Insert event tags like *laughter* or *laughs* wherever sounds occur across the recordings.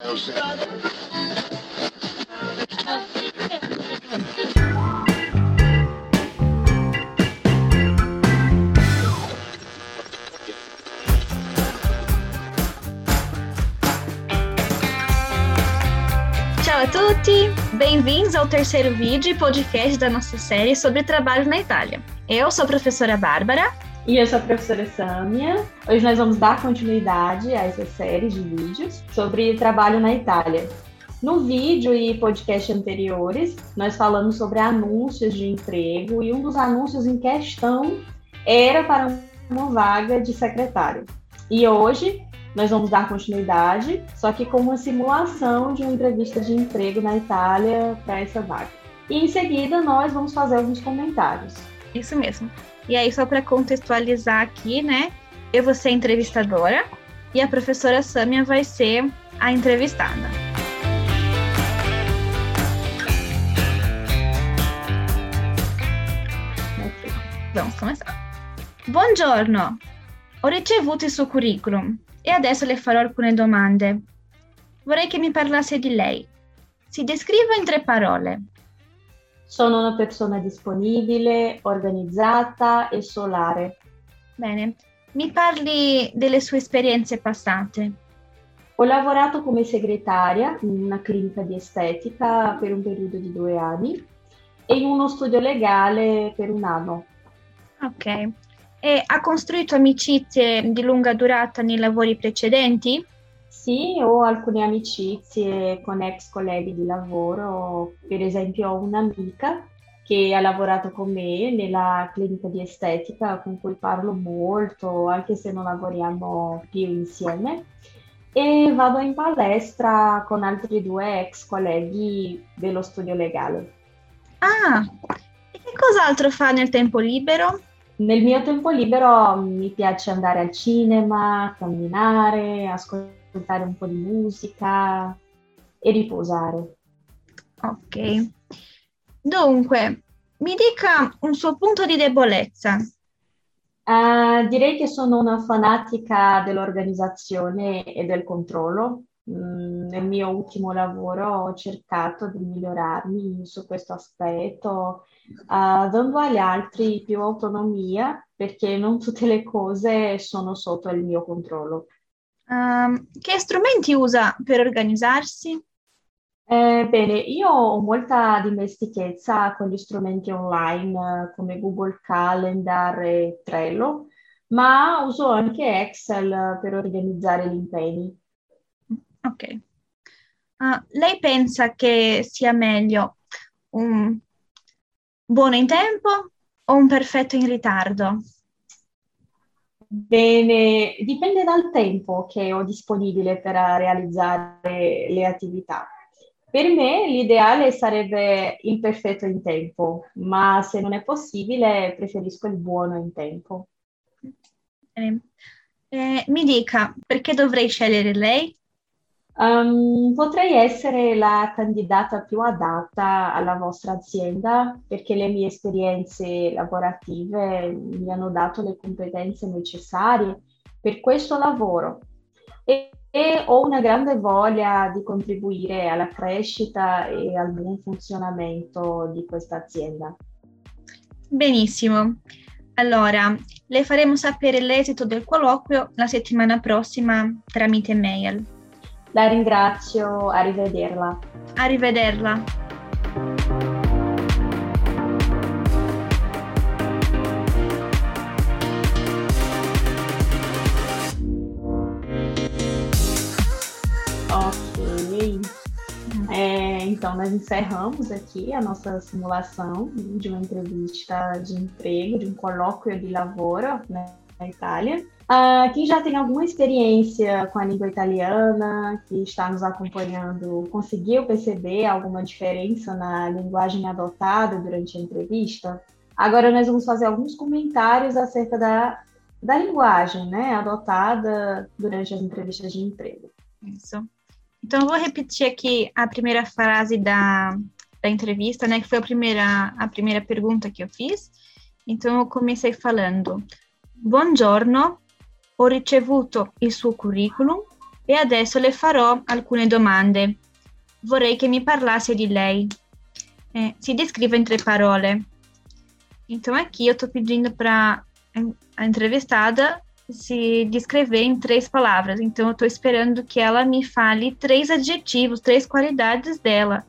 Ciao a tutti, bem-vindos ao terceiro vídeo e podcast da nossa série sobre trabalho na Itália. Eu sou a professora Bárbara. E eu sou a professora Sâmia. Hoje nós vamos dar continuidade a essa série de vídeos sobre trabalho na Itália. No vídeo e podcast anteriores, nós falamos sobre anúncios de emprego e um dos anúncios em questão era para uma vaga de secretário. E hoje nós vamos dar continuidade, só que com uma simulação de uma entrevista de emprego na Itália para essa vaga. E em seguida nós vamos fazer alguns comentários. Isso mesmo. E aí, só para contextualizar aqui, né? Eu vou ser a entrevistadora e a professora Sâmia vai ser a entrevistada. Vamos começar. Buongiorno, ho ricevuto il suo curriculum e adesso le farò alcune domande. Vorrei che mi parlasse di lei. Si descriva in tre parole. Sono una persona disponibile, organizzata e solare. Bene, mi parli delle sue esperienze passate. Ho lavorato come segretaria in una clinica di estetica per un periodo di due anni e in uno studio legale per un anno. Ok. E ha costruito amicizie di lunga durata nei lavori precedenti? Sì, ho alcune amicizie con ex colleghi di lavoro, per esempio ho un'amica che ha lavorato con me nella clinica di estetica con cui parlo molto, anche se non lavoriamo più insieme. E vado in palestra con altri due ex colleghi dello studio legale. Ah, e che cos'altro fa nel tempo libero? Nel mio tempo libero mi piace andare al cinema, camminare, ascoltare un po' di musica e riposare. Ok. Dunque, mi dica un suo punto di debolezza. Uh, direi che sono una fanatica dell'organizzazione e del controllo. Mm, nel mio ultimo lavoro ho cercato di migliorarmi su questo aspetto, uh, dando agli altri più autonomia perché non tutte le cose sono sotto il mio controllo. Um, che strumenti usa per organizzarsi? Eh, bene, io ho molta dimestichezza con gli strumenti online come Google Calendar e Trello, ma uso anche Excel per organizzare gli impegni. Ok. Uh, lei pensa che sia meglio un buono in tempo o un perfetto in ritardo? Bene, dipende dal tempo che ho disponibile per realizzare le attività. Per me l'ideale sarebbe il perfetto in tempo, ma se non è possibile preferisco il buono in tempo. Eh, mi dica, perché dovrei scegliere lei? Um, potrei essere la candidata più adatta alla vostra azienda perché le mie esperienze lavorative mi hanno dato le competenze necessarie per questo lavoro e, e ho una grande voglia di contribuire alla crescita e al buon funzionamento di questa azienda. Benissimo. Allora, le faremo sapere l'esito del colloquio la settimana prossima tramite mail. La ringrazio, arrivederla. Arrivederla. Ok. É, então, nós encerramos aqui a nossa simulação de uma entrevista de emprego, de um colóquio de lavoro né, na Itália. Uh, quem já tem alguma experiência com a língua italiana, que está nos acompanhando, conseguiu perceber alguma diferença na linguagem adotada durante a entrevista? Agora nós vamos fazer alguns comentários acerca da, da linguagem né, adotada durante as entrevistas de emprego. Isso. Então, eu vou repetir aqui a primeira frase da, da entrevista, né, que foi a primeira, a primeira pergunta que eu fiz. Então, eu comecei falando: Buongiorno, ho ricevuto il suo curriculum e adesso le farò alcune domande. Vorrei che mi parlasse di lei. É, se descreva em três parole. Então, aqui eu estou pedindo para a entrevistada se descrever em três palavras. Então, eu estou esperando que ela me fale três adjetivos, três qualidades dela,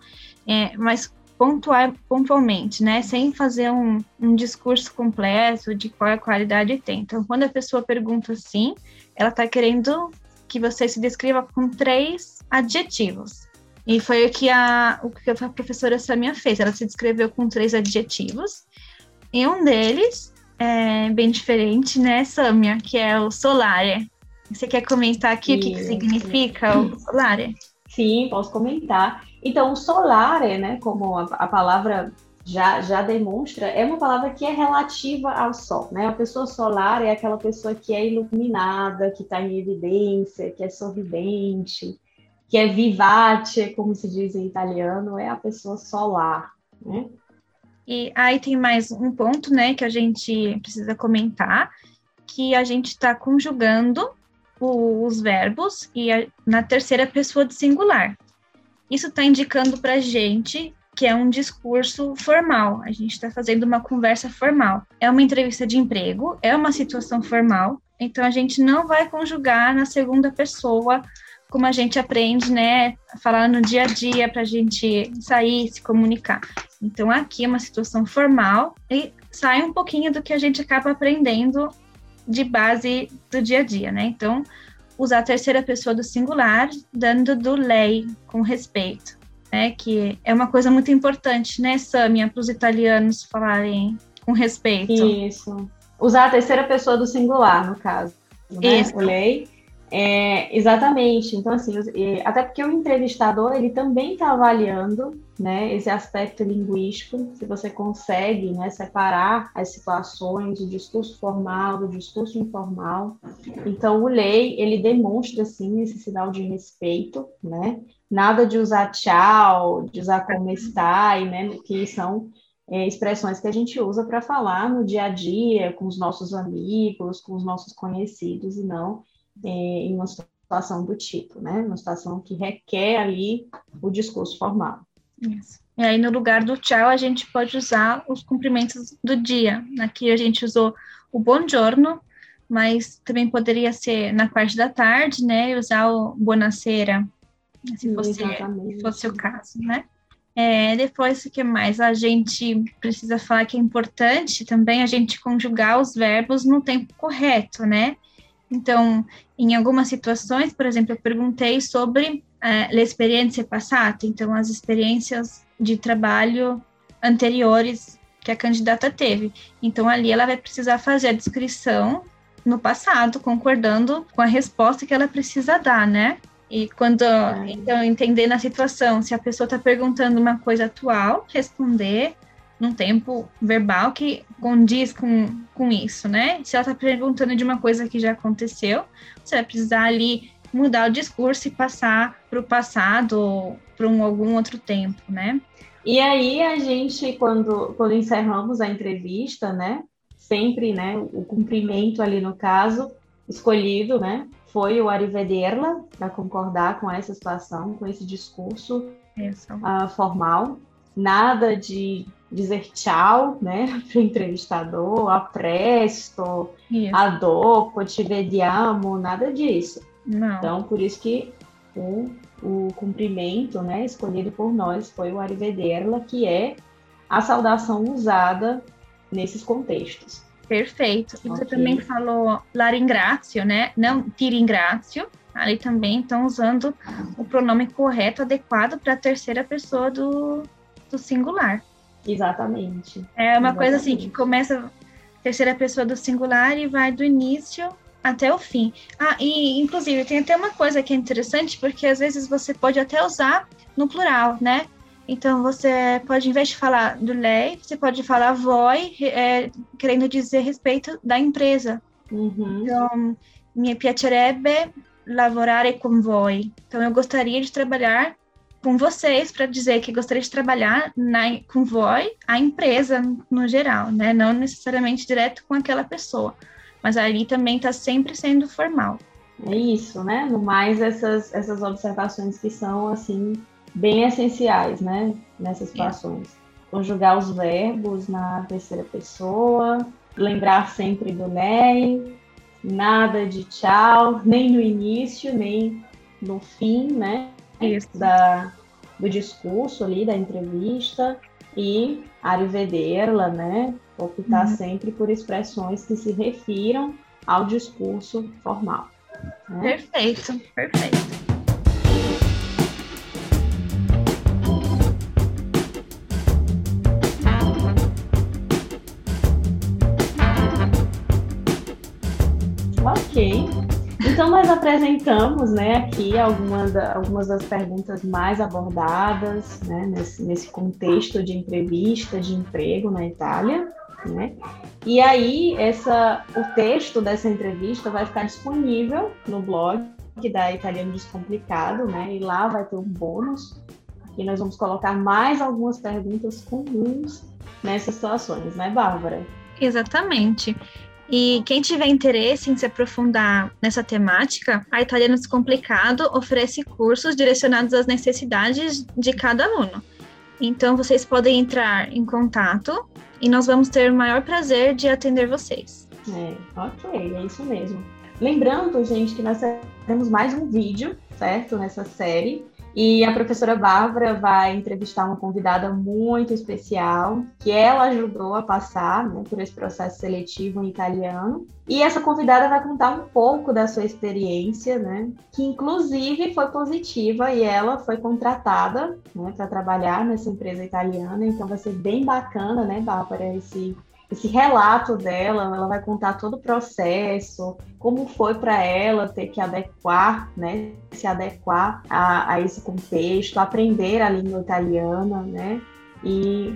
é, mas pontual, pontualmente, né? Sem fazer um, um discurso completo de qual qualidade tem. Então, quando a pessoa pergunta assim, ela está querendo que você se descreva com três adjetivos. E foi o que a, o que a professora Samia fez. Ela se descreveu com três adjetivos. E um deles é bem diferente, né, Samia? Que é o solare. Você quer comentar aqui Sim. o que, que significa o solare? Sim, posso comentar. Então, solare, né, como a, a palavra já, já demonstra, é uma palavra que é relativa ao sol, né? A pessoa solar é aquela pessoa que é iluminada, que está em evidência, que é sorridente, que é vivace, como se diz em italiano, é a pessoa solar, né? E aí tem mais um ponto, né, que a gente precisa comentar, que a gente está conjugando os verbos e a, na terceira pessoa do singular. Isso está indicando para a gente que é um discurso formal. A gente está fazendo uma conversa formal. É uma entrevista de emprego, é uma situação formal. Então a gente não vai conjugar na segunda pessoa como a gente aprende, né, falar no dia a dia para a gente sair, se comunicar. Então, aqui é uma situação formal e sai um pouquinho do que a gente acaba aprendendo de base do dia a dia, né? Então, usar a terceira pessoa do singular, dando do lei, com respeito, né? Que é uma coisa muito importante, né, Samia, para os italianos falarem com respeito. Isso. Usar a terceira pessoa do singular, no caso. Né? Isso. O lei é, exatamente. Então, assim, até porque o entrevistador ele também está avaliando né, esse aspecto linguístico, se você consegue né, separar as situações do discurso formal do discurso informal. Então, o lei ele demonstra sim esse sinal de respeito, né? Nada de usar tchau, de usar como está, né? Que são é, expressões que a gente usa para falar no dia a dia com os nossos amigos, com os nossos conhecidos e não é, em uma situação do tipo, né? Uma situação que requer ali o discurso formal. Isso. E aí, no lugar do tchau, a gente pode usar os cumprimentos do dia. Aqui a gente usou o buongiorno, mas também poderia ser na parte da tarde, né? Usar o buonasera, se fosse, se fosse o caso, né? É, depois, o que mais? A gente precisa falar que é importante também a gente conjugar os verbos no tempo correto, né? Então, em algumas situações, por exemplo, eu perguntei sobre uh, l'experiência passada, então as experiências de trabalho anteriores que a candidata teve. Então, ali ela vai precisar fazer a descrição no passado, concordando com a resposta que ela precisa dar, né? E quando, é. então, entender a situação, se a pessoa está perguntando uma coisa atual, responder num tempo verbal que condiz com, com isso, né? Se ela está perguntando de uma coisa que já aconteceu, você vai precisar ali mudar o discurso e passar para o passado ou para um, algum outro tempo, né? E aí a gente, quando, quando encerramos a entrevista, né? Sempre, né? O cumprimento ali no caso escolhido, né? Foi o Arivederla para concordar com essa situação, com esse discurso uh, formal. Nada de dizer tchau, né, *laughs* para o entrevistador, a presto, isso. a dopo, te vediamo, nada disso. Não. Então, por isso que o, o cumprimento, né, escolhido por nós foi o arrivederla, que é a saudação usada nesses contextos. Perfeito. E okay. você também falou la ringrazio, né? Não ti ringrazio. Ali também estão usando o pronome correto, adequado para a terceira pessoa do, do singular. Exatamente. É uma Exatamente. coisa assim que começa terceira pessoa do singular e vai do início até o fim. Ah, e inclusive tem até uma coisa que é interessante, porque às vezes você pode até usar no plural, né? Então você pode, em vez de falar do lei, você pode falar voi, é, querendo dizer respeito da empresa. Uhum. Então, mi piacerebbe lavorare con voi. Então eu gostaria de trabalhar com vocês para dizer que gostaria de trabalhar na, com voi, a empresa no geral, né? Não necessariamente direto com aquela pessoa, mas ali também está sempre sendo formal. É isso, né? No mais, essas, essas observações que são, assim, bem essenciais, né? Nessas situações. Conjugar os verbos na terceira pessoa, lembrar sempre do NEI, nada de tchau, nem no início, nem no fim, né? Isso. Da, do discurso ali, da entrevista. E Arivederla, né? Optar uhum. sempre por expressões que se refiram ao discurso formal. Né? Perfeito, perfeito. Então nós apresentamos né, aqui algumas, algumas das perguntas mais abordadas né, nesse, nesse contexto de entrevista de emprego na Itália. Né? E aí, essa, o texto dessa entrevista vai ficar disponível no blog da Italiano Descomplicado, né? E lá vai ter um bônus e nós vamos colocar mais algumas perguntas comuns nessas situações, né, Bárbara? Exatamente. E quem tiver interesse em se aprofundar nessa temática, a Italiano Descomplicado oferece cursos direcionados às necessidades de cada aluno. Então, vocês podem entrar em contato e nós vamos ter o maior prazer de atender vocês. É, ok, é isso mesmo. Lembrando, gente, que nós teremos mais um vídeo, certo, nessa série. E a professora Bárbara vai entrevistar uma convidada muito especial, que ela ajudou a passar né, por esse processo seletivo em italiano. E essa convidada vai contar um pouco da sua experiência, né, que inclusive foi positiva e ela foi contratada né, para trabalhar nessa empresa italiana. Então vai ser bem bacana, né, Bárbara, esse esse relato dela, ela vai contar todo o processo, como foi para ela ter que adequar, né, se adequar a, a, esse contexto, aprender a língua italiana, né, e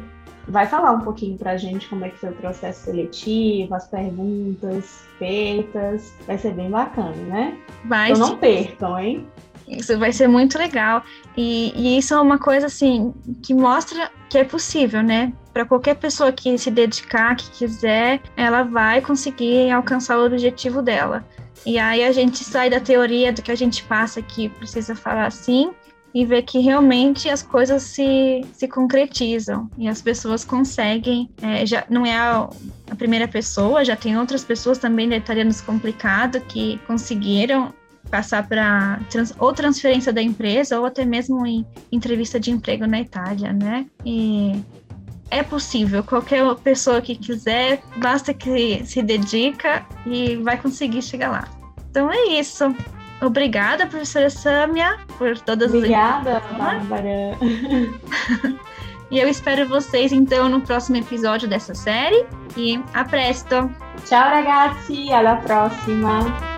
vai falar um pouquinho para a gente como é que foi o processo seletivo, as perguntas feitas, vai ser bem bacana, né? Vai. Então não percam, hein? Isso vai ser muito legal. E, e, isso é uma coisa assim que mostra que é possível, né? Para qualquer pessoa que se dedicar, que quiser, ela vai conseguir alcançar o objetivo dela. E aí a gente sai da teoria do que a gente passa que precisa falar assim e ver que realmente as coisas se, se concretizam e as pessoas conseguem. É, já não é a, a primeira pessoa, já tem outras pessoas também Italianos Complicado que conseguiram passar para trans, ou transferência da empresa ou até mesmo em entrevista de emprego na Itália, né? E é possível, qualquer pessoa que quiser, basta que se dedica e vai conseguir chegar lá. Então é isso. Obrigada, professora Sâmia, por todas Obrigada, as Obrigada, Bárbara. *laughs* e eu espero vocês, então, no próximo episódio dessa série. E a presto! Ciao ragazzi, alla prossima!